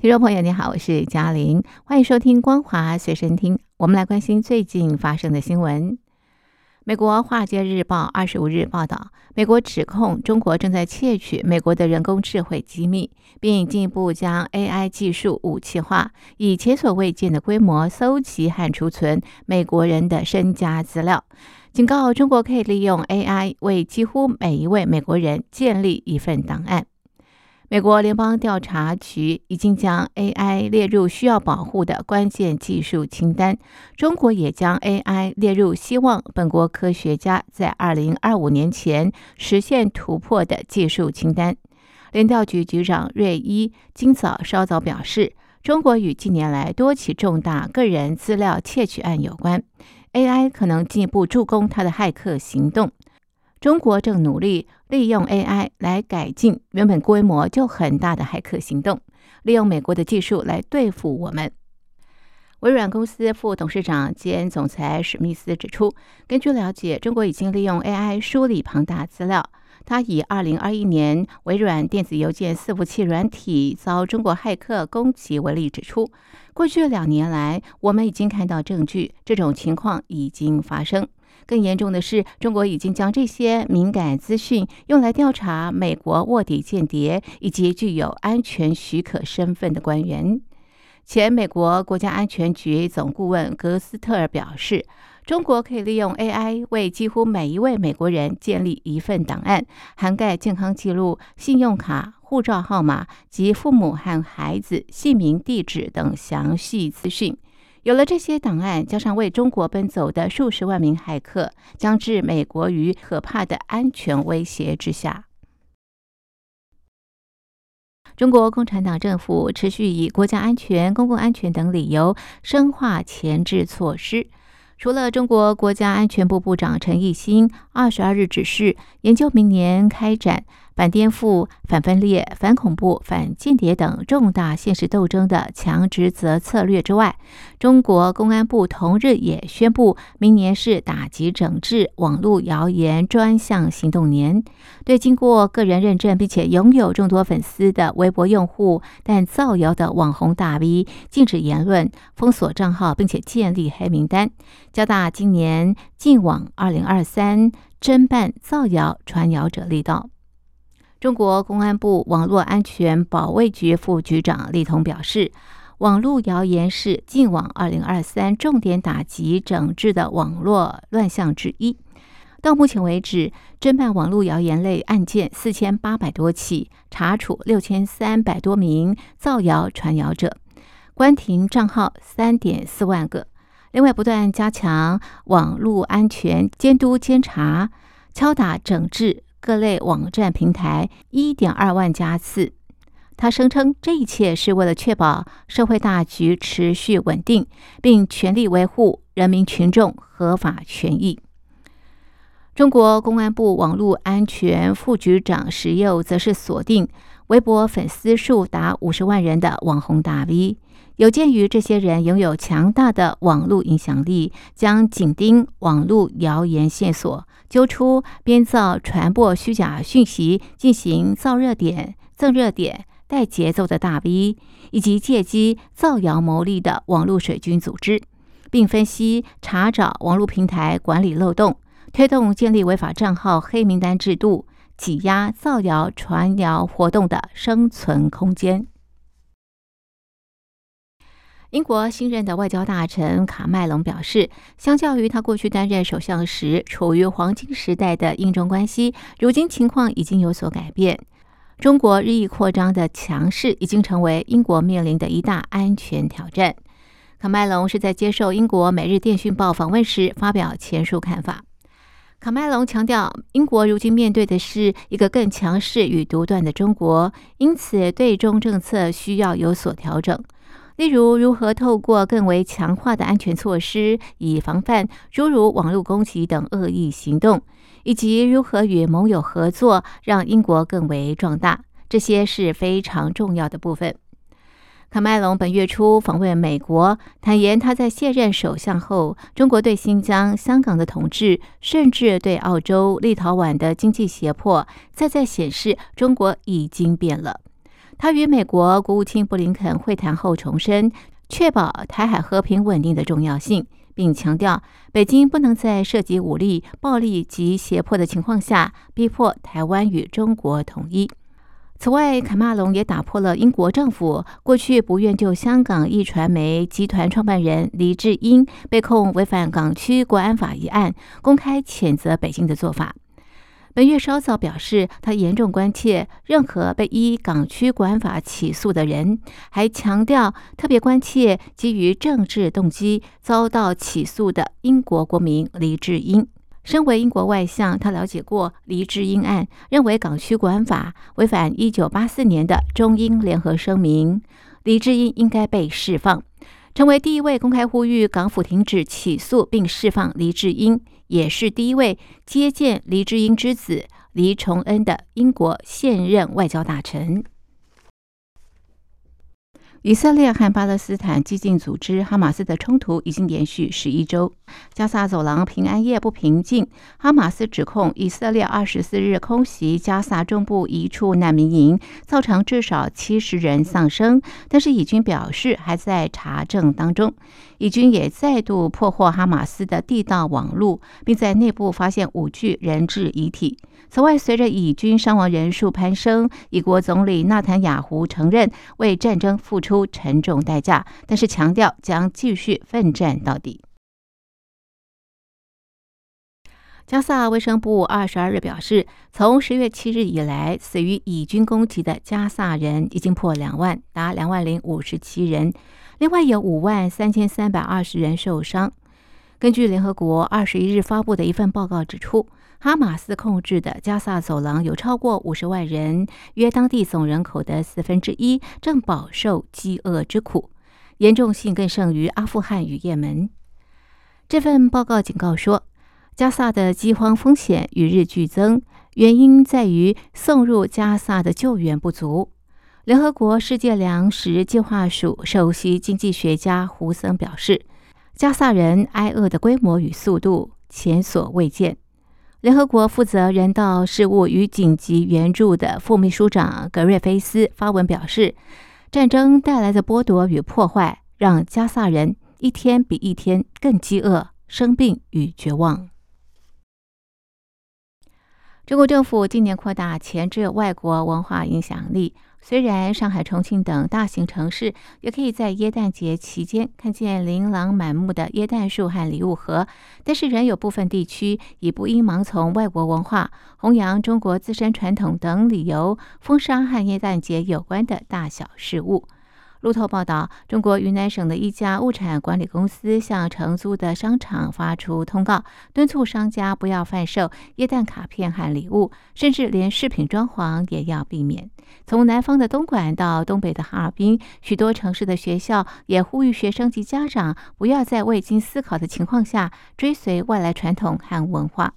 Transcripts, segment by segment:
听众朋友，你好，我是嘉玲，欢迎收听《光华随身听》。我们来关心最近发生的新闻。美国《华尔街日报》二十五日报道，美国指控中国正在窃取美国的人工智慧机密，并进一步将 AI 技术武器化，以前所未见的规模搜集和储存美国人的身家资料，警告中国可以利用 AI 为几乎每一位美国人建立一份档案。美国联邦调查局已经将 AI 列入需要保护的关键技术清单。中国也将 AI 列入希望本国科学家在2025年前实现突破的技术清单。联调局局长瑞伊今早稍早表示，中国与近年来多起重大个人资料窃取案有关，AI 可能进一步助攻他的骇客行动。中国正努力利用 AI 来改进原本规模就很大的骇客行动，利用美国的技术来对付我们。微软公司副董事长兼总裁史密斯指出，根据了解，中国已经利用 AI 梳理庞大资料。他以2021年微软电子邮件伺服器软体遭中国骇客攻击为例，指出，过去两年来，我们已经看到证据，这种情况已经发生。更严重的是，中国已经将这些敏感资讯用来调查美国卧底间谍以及具有安全许可身份的官员。前美国国家安全局总顾问格斯特尔表示，中国可以利用 AI 为几乎每一位美国人建立一份档案，涵盖健康记录、信用卡、护照号码及父母和孩子姓名、地址等详细资讯。有了这些档案，加上为中国奔走的数十万名骇客，将置美国于可怕的安全威胁之下。中国共产党政府持续以国家安全、公共安全等理由深化前置措施。除了中国国家安全部部长陈毅新二十二日指示研究明年开展。反颠覆、反分裂、反恐怖、反间谍等重大现实斗争的强职责策略之外，中国公安部同日也宣布，明年是打击整治网络谣言专项行动年。对经过个人认证并且拥有众多粉丝的微博用户，但造谣的网红大 V，禁止言论、封锁账号，并且建立黑名单，加大今年禁网二零二三侦办造谣传谣者力道。中国公安部网络安全保卫局副局长李彤表示，网络谣言是禁网二零二三重点打击整治的网络乱象之一。到目前为止，侦办网络谣言类案件四千八百多起，查处六千三百多名造谣传谣者，关停账号三点四万个。另外，不断加强网络安全监督监察，敲打整治。各类网站平台一点二万加次，他声称这一切是为了确保社会大局持续稳定，并全力维护人民群众合法权益。中国公安部网络安全副局长石佑则是锁定微博粉丝数达五十万人的网红大 V。有鉴于这些人拥有强大的网络影响力，将紧盯网络谣言线索，揪出编造、传播虚假讯息、进行造热点、赠热点、带节奏的大 V，以及借机造谣牟利的网络水军组织，并分析查找网络平台管理漏洞，推动建立违法账号黑名单制度，挤压造谣传谣活动的生存空间。英国新任的外交大臣卡麦隆表示，相较于他过去担任首相时处于黄金时代的英中关系，如今情况已经有所改变。中国日益扩张的强势已经成为英国面临的一大安全挑战。卡麦隆是在接受英国《每日电讯报》访问时发表前述看法。卡麦隆强调，英国如今面对的是一个更强势与独断的中国，因此对中政策需要有所调整。例如如何透过更为强化的安全措施，以防范诸如网络攻击等恶意行动，以及如何与盟友合作，让英国更为壮大，这些是非常重要的部分。卡麦隆本月初访问美国，坦言他在卸任首相后，中国对新疆、香港的统治，甚至对澳洲、立陶宛的经济胁迫，再再显示中国已经变了。他与美国国务卿布林肯会谈后，重申确保台海和平稳定的重要性，并强调北京不能在涉及武力、暴力及胁迫的情况下，逼迫台湾与中国统一。此外，卡马隆也打破了英国政府过去不愿就香港一传媒集团创办人黎智英被控违反港区国安法一案，公开谴责北京的做法。本月稍早表示，他严重关切任何被依港区国安法起诉的人，还强调特别关切基于政治动机遭到起诉的英国国民黎智英。身为英国外相，他了解过黎智英案，认为港区国安法违反1984年的中英联合声明，黎智英应该被释放，成为第一位公开呼吁港府停止起诉并释放黎智英，也是第一位接见黎智英之子黎崇恩的英国现任外交大臣。以色列和巴勒斯坦激进组织哈马斯的冲突已经连续十一周，加萨走廊平安夜不平静。哈马斯指控以色列二十四日空袭加萨中部一处难民营，造成至少七十人丧生，但是以军表示还在查证当中。以军也再度破获哈马斯的地道网路，并在内部发现五具人质遗体。此外，随着以军伤亡人数攀升，以国总理纳坦雅胡承认为战争付出沉重代价，但是强调将继续奋战到底。加萨卫生部二十二日表示，从十月七日以来，死于以军攻击的加萨人已经破两万，达两万零五十七人，另外有五万三千三百二十人受伤。根据联合国二十一日发布的一份报告指出。哈马斯控制的加萨走廊有超过五十万人，约当地总人口的四分之一，正饱受饥饿之苦，严重性更胜于阿富汗与也门。这份报告警告说，加萨的饥荒风险与日俱增，原因在于送入加萨的救援不足。联合国世界粮食计划署首席经济学家胡森表示，加萨人挨饿的规模与速度前所未见。联合国负责人道事务与紧急援助的副秘书长格瑞菲斯发文表示：“战争带来的剥夺与破坏，让加萨人一天比一天更饥饿、生病与绝望。”中国政府今年扩大前置外国文化影响力。虽然上海、重庆等大型城市也可以在耶诞节期间看见琳琅满目的耶诞树和礼物盒，但是仍有部分地区以不应盲从外国文化、弘扬中国自身传统等理由，封杀和耶诞节有关的大小事物。路透报道，中国云南省的一家物产管理公司向承租的商场发出通告，敦促商家不要贩售液氮卡片和礼物，甚至连饰品装潢也要避免。从南方的东莞到东北的哈尔滨，许多城市的学校也呼吁学生及家长不要在未经思考的情况下追随外来传统和文化。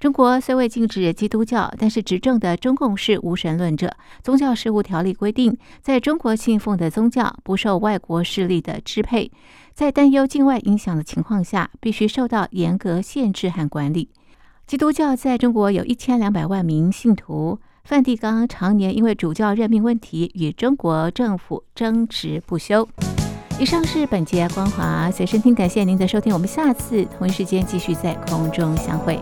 中国虽未禁止基督教，但是执政的中共是无神论者。宗教事务条例规定，在中国信奉的宗教不受外国势力的支配，在担忧境外影响的情况下，必须受到严格限制和管理。基督教在中国有一千两百万名信徒，梵蒂冈常年因为主教任命问题与中国政府争执不休。以上是本节光华随身听，感谢您的收听，我们下次同一时间继续在空中相会。